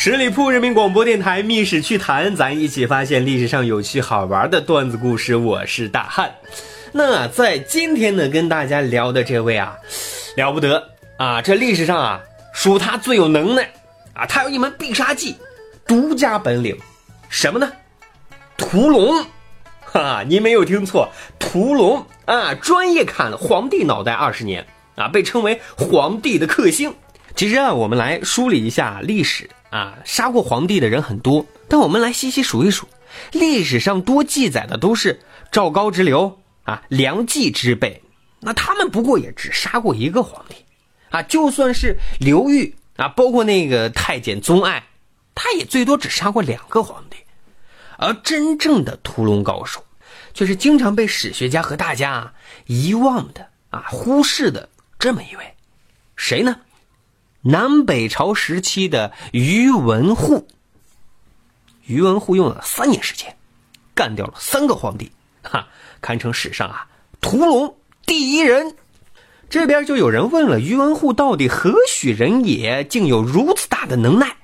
十里铺人民广播电台《密史趣谈》，咱一起发现历史上有趣好玩的段子故事。我是大汉。那在今天呢，跟大家聊的这位啊，了不得啊！这历史上啊，属他最有能耐啊，他有一门必杀技，独家本领，什么呢？屠龙！哈，你没有听错，屠龙啊！专业砍皇帝脑袋二十年啊，被称为皇帝的克星。其实啊，我们来梳理一下历史。啊，杀过皇帝的人很多，但我们来细细数一数，历史上多记载的都是赵高之流啊，梁冀之辈，那他们不过也只杀过一个皇帝，啊，就算是刘裕啊，包括那个太监宗爱，他也最多只杀过两个皇帝，而真正的屠龙高手，却是经常被史学家和大家遗忘的啊，忽视的这么一位，谁呢？南北朝时期的于文护，于文护用了三年时间，干掉了三个皇帝，哈，堪称史上啊屠龙第一人。这边就有人问了：于文护到底何许人也，竟有如此大的能耐？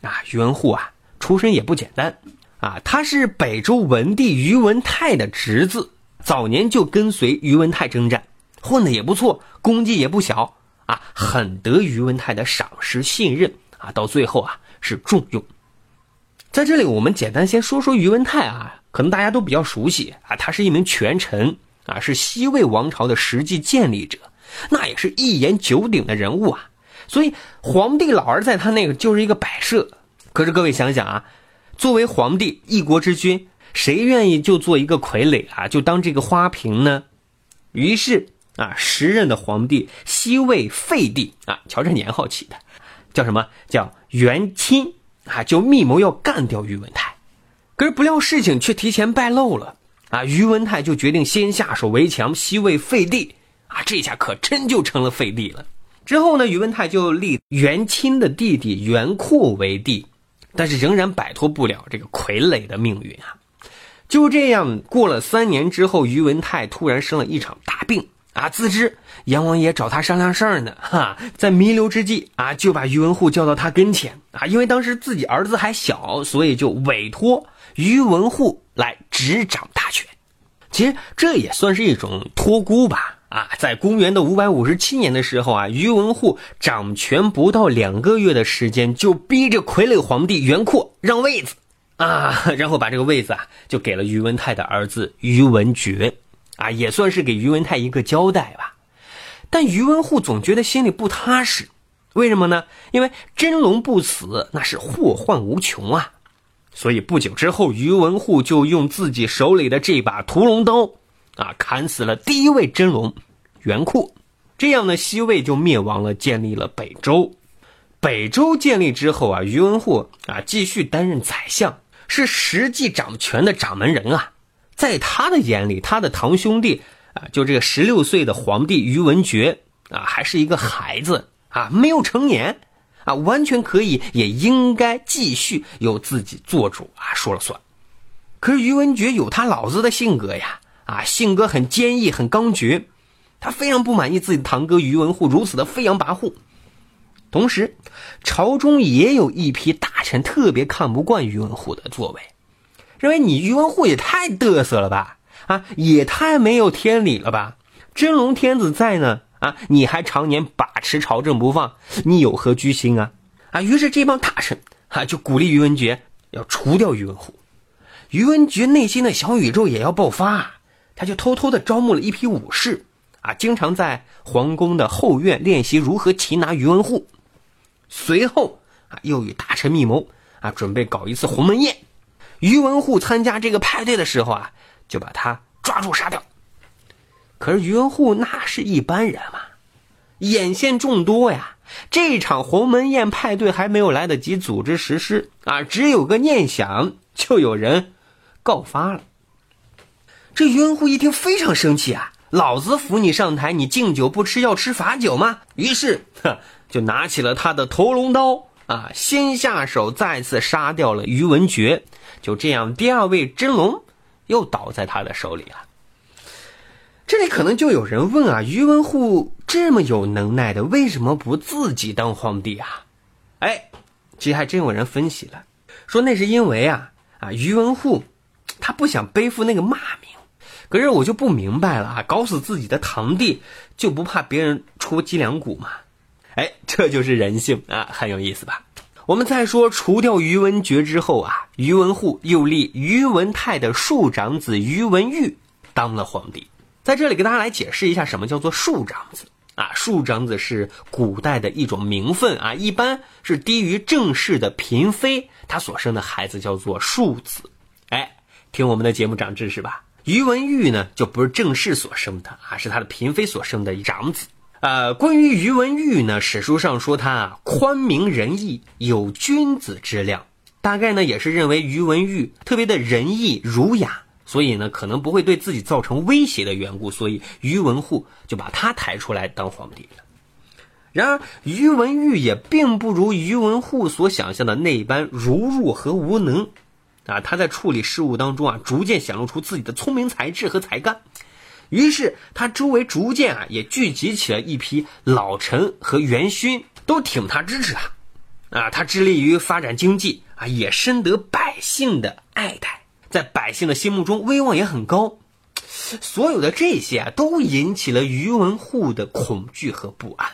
啊，于文护啊，出身也不简单啊，他是北周文帝于文泰的侄子，早年就跟随于文泰征战，混的也不错，功绩也不小。啊，很得宇文泰的赏识信任啊，到最后啊是重用。在这里，我们简单先说说宇文泰啊，可能大家都比较熟悉啊，他是一名权臣啊，是西魏王朝的实际建立者，那也是一言九鼎的人物啊。所以皇帝老儿在他那个就是一个摆设。可是各位想想啊，作为皇帝一国之君，谁愿意就做一个傀儡啊，就当这个花瓶呢？于是。啊，时任的皇帝西魏废帝啊，瞧这年号起的，叫什么叫元钦啊？就密谋要干掉宇文泰，可是不料事情却提前败露了啊！宇文泰就决定先下手为强，西魏废帝啊，这下可真就成了废帝了。之后呢，宇文泰就立元钦的弟弟元阔为帝，但是仍然摆脱不了这个傀儡的命运啊！就这样过了三年之后，宇文泰突然生了一场大病。啊，自知阎王爷找他商量事儿呢，哈，在弥留之际啊，就把宇文护叫到他跟前啊，因为当时自己儿子还小，所以就委托宇文护来执掌大权。其实这也算是一种托孤吧，啊，在公元的五百五十七年的时候啊，宇文护掌权不到两个月的时间，就逼着傀儡皇帝元阔让位子啊，然后把这个位子啊，就给了宇文泰的儿子宇文觉。啊，也算是给宇文泰一个交代吧，但宇文护总觉得心里不踏实，为什么呢？因为真龙不死，那是祸患无穷啊。所以不久之后，宇文护就用自己手里的这把屠龙刀，啊，砍死了第一位真龙元阔。这样呢，西魏就灭亡了，建立了北周。北周建立之后啊，宇文护啊，继续担任宰相，是实际掌权的掌门人啊。在他的眼里，他的堂兄弟啊，就这个十六岁的皇帝于文觉啊，还是一个孩子啊，没有成年啊，完全可以，也应该继续由自己做主啊，说了算。可是于文觉有他老子的性格呀，啊，性格很坚毅，很刚决，他非常不满意自己的堂哥于文护如此的飞扬跋扈。同时，朝中也有一批大臣特别看不惯于文护的作为，认为你宇文护也太嘚瑟了吧，啊，也太没有天理了吧！真龙天子在呢，啊，你还常年把持朝政不放，你有何居心啊？啊，于是这帮大臣啊就鼓励宇文觉要除掉宇文护。宇文觉内心的小宇宙也要爆发，他就偷偷的招募了一批武士，啊，经常在皇宫的后院练习如何擒拿宇文护。随后啊，又与大臣密谋啊，准备搞一次鸿门宴。于文护参加这个派对的时候啊，就把他抓住杀掉。可是于文护那是一般人嘛，眼线众多呀，这场鸿门宴派对还没有来得及组织实施啊，只有个念想，就有人。告发了，这于文护一听非常生气啊！老子扶你上台，你敬酒不吃要吃罚酒吗？于是，哼就拿起了他的屠龙刀啊，先下手再次杀掉了于文觉。就这样，第二位真龙又倒在他的手里了。这里可能就有人问啊，于文护这么有能耐的，为什么不自己当皇帝啊？哎，其实还真有人分析了，说那是因为啊啊，于文护。他不想背负那个骂名，可是我就不明白了啊！搞死自己的堂弟就不怕别人戳脊梁骨吗？哎，这就是人性啊，很有意思吧？我们再说，除掉于文觉之后啊，于文护又立于文泰的庶长子于文玉当了皇帝。在这里给大家来解释一下，什么叫做庶长子啊？庶长子是古代的一种名分啊，一般是低于正室的嫔妃，她所生的孩子叫做庶子。哎。听我们的节目长知识吧。于文玉呢，就不是正室所生的啊，是他的嫔妃所生的长子。呃，关于于文玉呢，史书上说他啊宽明仁义，有君子之量。大概呢也是认为于文玉特别的仁义儒雅，所以呢可能不会对自己造成威胁的缘故，所以于文护就把他抬出来当皇帝了。然而，于文玉也并不如于文护所想象的那般儒弱和无能。啊，他在处理事务当中啊，逐渐显露出自己的聪明才智和才干，于是他周围逐渐啊，也聚集起了一批老臣和元勋，都挺他支持他。啊，他致力于发展经济啊，也深得百姓的爱戴，在百姓的心目中威望也很高。所有的这些啊，都引起了于文护的恐惧和不安。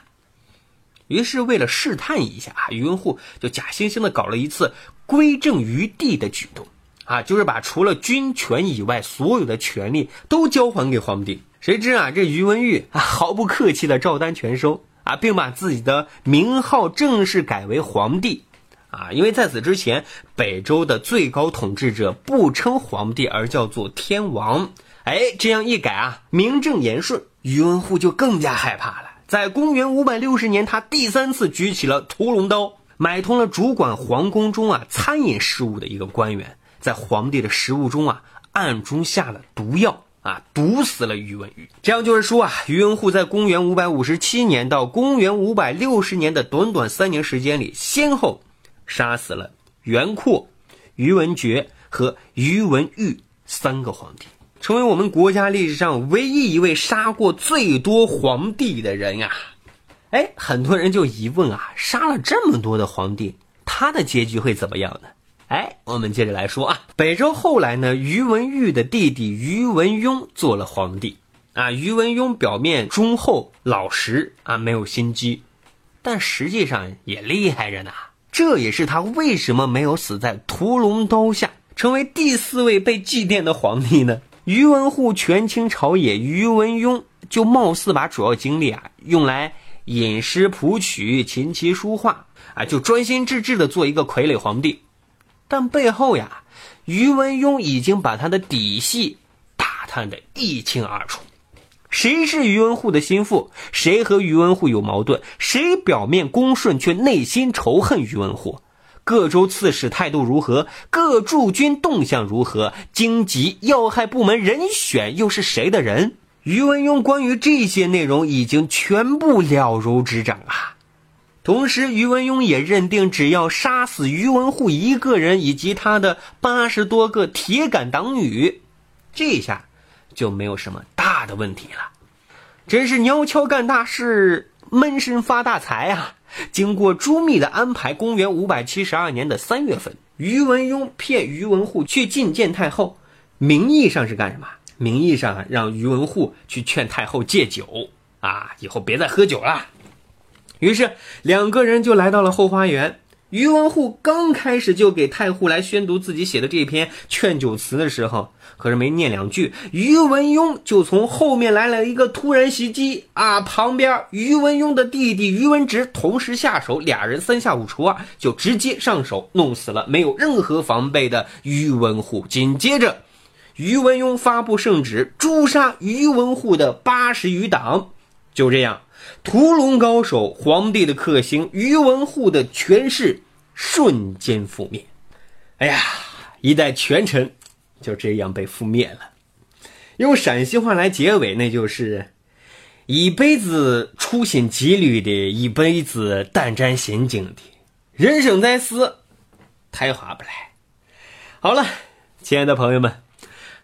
于是，为了试探一下啊，于文护就假惺惺的搞了一次归政于地的举动，啊，就是把除了军权以外所有的权利都交还给皇帝。谁知啊，这宇文毓啊毫不客气的照单全收啊，并把自己的名号正式改为皇帝，啊，因为在此之前，北周的最高统治者不称皇帝，而叫做天王。哎，这样一改啊，名正言顺，宇文护就更加害怕了。在公元五百六十年，他第三次举起了屠龙刀，买通了主管皇宫中啊餐饮事务的一个官员，在皇帝的食物中啊暗中下了毒药啊，毒死了宇文毓。这样就是说啊，宇文护在公元五百五十七年到公元五百六十年的短短三年时间里，先后杀死了元阔、宇文觉和宇文毓三个皇帝。成为我们国家历史上唯一一位杀过最多皇帝的人呀！哎，很多人就疑问啊，杀了这么多的皇帝，他的结局会怎么样呢？哎，我们接着来说啊，北周后来呢，于文玉的弟弟于文邕做了皇帝啊。于文邕表面忠厚老实啊，没有心机，但实际上也厉害着呢。这也是他为什么没有死在屠龙刀下，成为第四位被祭奠的皇帝呢？于文护权倾朝野，于文邕就貌似把主要精力啊用来吟诗谱曲、琴棋书画啊，就专心致志的做一个傀儡皇帝。但背后呀，于文邕已经把他的底细打探的一清二楚。谁是于文护的心腹？谁和于文护有矛盾？谁表面恭顺却内心仇恨于文护？各州刺史态度如何？各驻军动向如何？荆棘要害部门人选又是谁的人？于文邕关于这些内容已经全部了如指掌啊！同时，于文邕也认定，只要杀死于文护一个人以及他的八十多个铁杆党羽，这下就没有什么大的问题了。真是鸟悄干大事，闷声发大财啊！经过朱密的安排，公元五百七十二年的三月份，于文邕骗于文护去觐见太后，名义上是干什么？名义上让于文护去劝太后戒酒啊，以后别再喝酒了。于是两个人就来到了后花园。于文护刚开始就给太后来宣读自己写的这篇劝酒词的时候，可是没念两句，于文邕就从后面来了一个突然袭击啊！旁边于文邕的弟弟于文直同时下手，俩人三下五除二就直接上手，弄死了没有任何防备的于文护。紧接着，于文邕发布圣旨，诛杀于文护的八十余党。就这样。屠龙高手、皇帝的克星宇文护的权势瞬间覆灭。哎呀，一代权臣就这样被覆灭了。用陕西话来结尾，那就是一辈子处心积虑的，一辈子胆战心惊的。人生在世，太划不来。好了，亲爱的朋友们。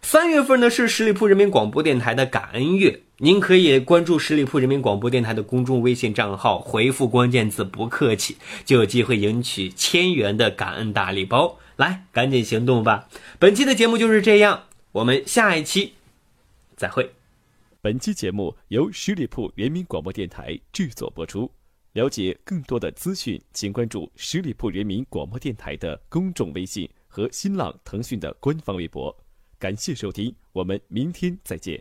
三月份呢是十里铺人民广播电台的感恩月，您可以关注十里铺人民广播电台的公众微信账号，回复关键字“不客气”，就有机会赢取千元的感恩大礼包。来，赶紧行动吧！本期的节目就是这样，我们下一期再会。本期节目由十里铺人民广播电台制作播出。了解更多的资讯，请关注十里铺人民广播电台的公众微信和新浪、腾讯的官方微博。感谢收听，我们明天再见。